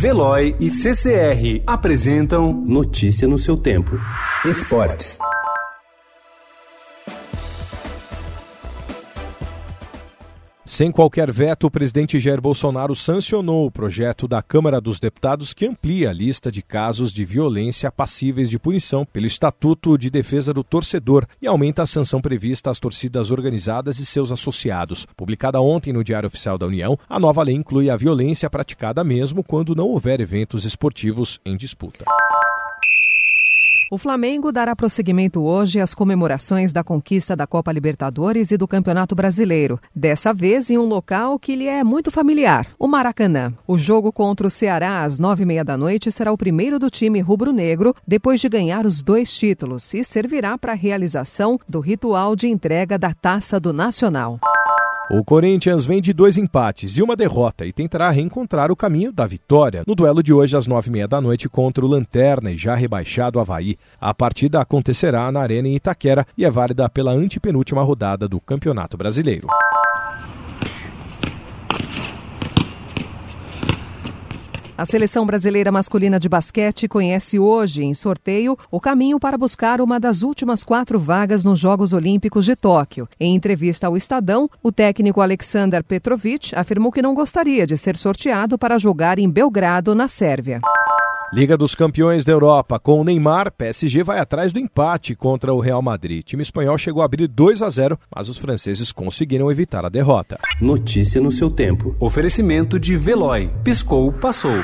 Veloy e CCR apresentam Notícia no seu tempo. Esportes. Sem qualquer veto, o presidente Jair Bolsonaro sancionou o projeto da Câmara dos Deputados que amplia a lista de casos de violência passíveis de punição pelo Estatuto de Defesa do Torcedor e aumenta a sanção prevista às torcidas organizadas e seus associados. Publicada ontem no Diário Oficial da União, a nova lei inclui a violência praticada mesmo quando não houver eventos esportivos em disputa. O Flamengo dará prosseguimento hoje às comemorações da conquista da Copa Libertadores e do Campeonato Brasileiro, dessa vez em um local que lhe é muito familiar, o Maracanã. O jogo contra o Ceará às nove e meia da noite será o primeiro do time rubro-negro depois de ganhar os dois títulos e servirá para a realização do ritual de entrega da Taça do Nacional. O Corinthians vem de dois empates e uma derrota e tentará reencontrar o caminho da vitória no duelo de hoje às nove e meia da noite contra o Lanterna e já rebaixado Havaí. A partida acontecerá na Arena em Itaquera e é válida pela antepenúltima rodada do Campeonato Brasileiro. A seleção brasileira masculina de basquete conhece hoje, em sorteio, o caminho para buscar uma das últimas quatro vagas nos Jogos Olímpicos de Tóquio. Em entrevista ao Estadão, o técnico Alexander Petrovic afirmou que não gostaria de ser sorteado para jogar em Belgrado, na Sérvia. Liga dos Campeões da Europa. Com o Neymar, PSG vai atrás do empate contra o Real Madrid. O time espanhol chegou a abrir 2 a 0, mas os franceses conseguiram evitar a derrota. Notícia no seu tempo. Oferecimento de Veloy. Piscou, passou.